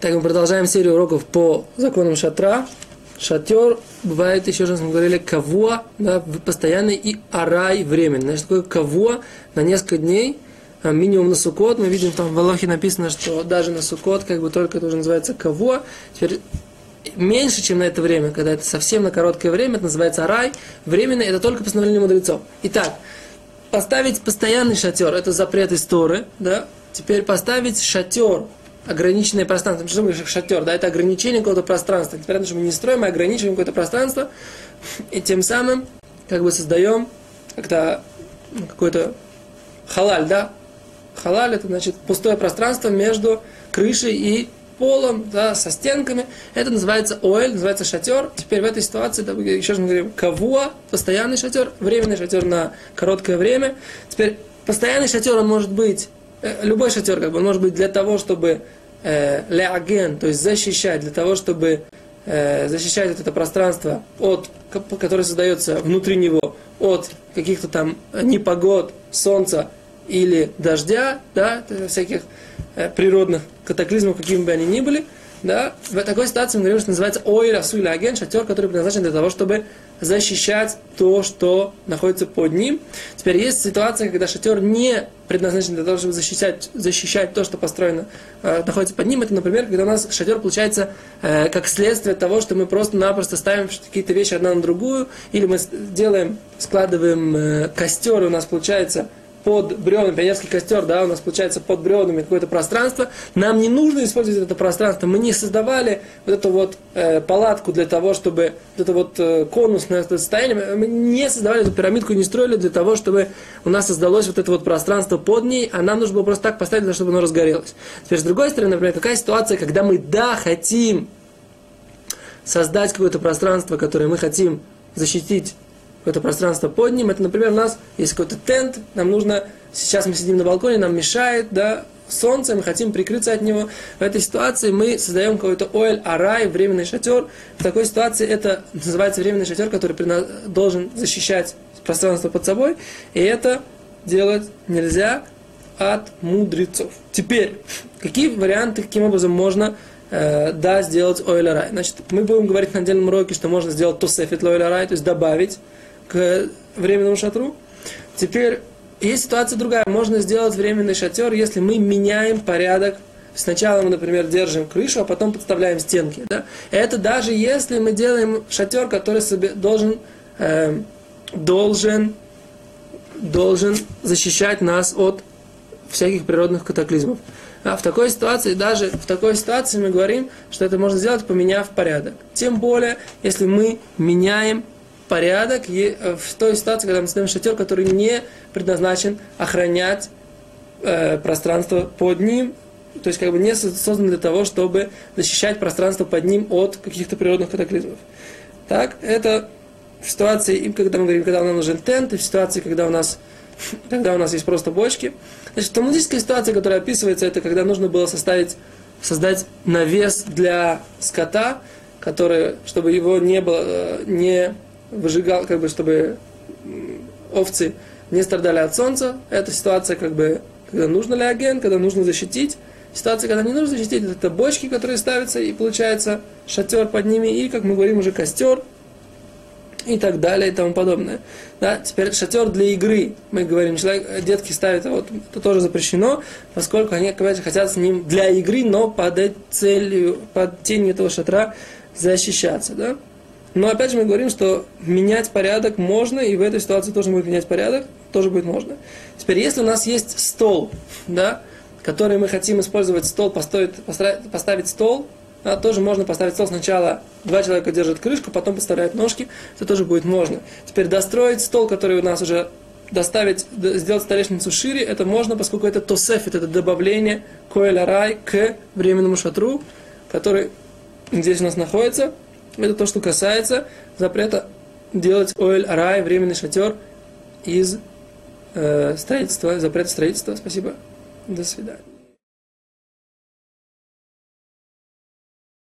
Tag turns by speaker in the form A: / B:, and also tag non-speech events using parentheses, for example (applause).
A: Так мы продолжаем серию уроков по законам шатра. Шатер бывает, еще раз мы говорили, кого, да, постоянный и арай временный. Значит, такое кого на несколько дней, а, минимум на сукот. Мы видим, там в Аллахе написано, что даже на сукот, как бы только это уже называется кого. Теперь меньше, чем на это время, когда это совсем на короткое время, это называется арай. Временный, это только постановление мудрецов. Итак, поставить постоянный шатер, это запрет истории, да. Теперь поставить шатер ограниченное пространство. Что мы шатер, да, это ограничение какого-то пространства. Теперь что мы не строим, мы ограничиваем какое-то пространство, и тем самым как бы создаем как-то ну, какой-то халаль, да. Халаль это значит пустое пространство между крышей и полом, да, со стенками. Это называется оэль, называется шатер. Теперь в этой ситуации, да, еще раз мы говорим, кого, постоянный шатер, временный шатер на короткое время. Теперь постоянный шатер, он может быть Э, любой шатер, как бы, он может быть для того, чтобы э, леаген, то есть защищать, для того, чтобы э, защищать вот это пространство от, которое создается внутри него, от каких-то там непогод, солнца или дождя, да, всяких э, природных катаклизмов, какими бы они ни были, да, в такой ситуации мы говорим, что называется ой расу аген, шатер, который предназначен для того, чтобы защищать то, что находится под ним. Теперь есть ситуация, когда шатер не предназначен для того, чтобы защищать, защищать то, что построено, э, находится под ним. Это, например, когда у нас шатер получается э, как следствие того, что мы просто-напросто ставим какие-то вещи одна на другую, или мы делаем, складываем э, костер, и у нас получается под бревнами, пионерский костер, да, у нас получается под бревнами какое-то пространство, нам не нужно использовать это пространство, мы не создавали вот эту вот э, палатку для того, чтобы, вот это вот э, конусное состояние, мы не создавали эту пирамидку, не строили для того, чтобы у нас создалось вот это вот пространство под ней, а нам нужно было просто так поставить, чтобы оно разгорелось. Теперь, с другой стороны, например, какая ситуация, когда мы, да, хотим создать какое-то пространство, которое мы хотим защитить какое-то пространство под ним. Это, например, у нас есть какой-то тент, нам нужно, сейчас мы сидим на балконе, нам мешает, да, солнце, мы хотим прикрыться от него. В этой ситуации мы создаем какой-то оэль, арай, временный шатер. В такой ситуации это называется временный шатер, который должен защищать пространство под собой. И это делать нельзя от мудрецов. Теперь, какие варианты, каким образом можно э, да, сделать оэль арай? Значит, мы будем говорить на отдельном уроке, что можно сделать тосефит оэль арай, то есть добавить к временному шатру. Теперь есть ситуация другая. Можно сделать временный шатер, если мы меняем порядок. Сначала мы, например, держим крышу, а потом подставляем стенки. Да? Это даже если мы делаем шатер, который себе должен, э, должен, должен защищать нас от всяких природных катаклизмов. А в такой ситуации, даже в такой ситуации мы говорим, что это можно сделать, поменяв порядок. Тем более, если мы меняем порядок э, в той ситуации, когда мы ставим шатер, который не предназначен охранять э, пространство под ним, то есть как бы не создан для того, чтобы защищать пространство под ним от каких-то природных катаклизмов. Так, это в ситуации, когда мы говорим, когда нам нужен тент, и в ситуации, когда у нас, (laughs) когда у нас есть просто бочки. Значит, талмудическая ситуация, которая описывается, это когда нужно было составить, создать навес для скота, который, чтобы его не было, э, не выжигал, как бы, чтобы овцы не страдали от солнца. Это ситуация, как бы, когда нужно леоген, когда нужно защитить. Ситуация, когда не нужно защитить, это бочки, которые ставятся, и получается шатер под ними, и, как мы говорим, уже костер, и так далее, и тому подобное. Да, теперь шатер для игры. Мы говорим, человек, детки ставят, вот, это тоже запрещено, поскольку они, опять хотят с ним для игры, но под целью, под тенью этого шатра защищаться, да. Но опять же мы говорим, что менять порядок можно, и в этой ситуации тоже будет менять порядок, тоже будет можно. Теперь, если у нас есть стол, да, который мы хотим использовать стол, поставить, поставить стол, да, тоже можно поставить стол сначала, два человека держат крышку, потом поставляют ножки, это тоже будет можно. Теперь достроить стол, который у нас уже доставить, сделать столешницу шире, это можно, поскольку это тосефит, это добавление коэля рай к временному шатру, который здесь у нас находится, это то, что касается запрета делать оэль арай, временный шатер из э, строительства, запрета строительства. Спасибо. До свидания.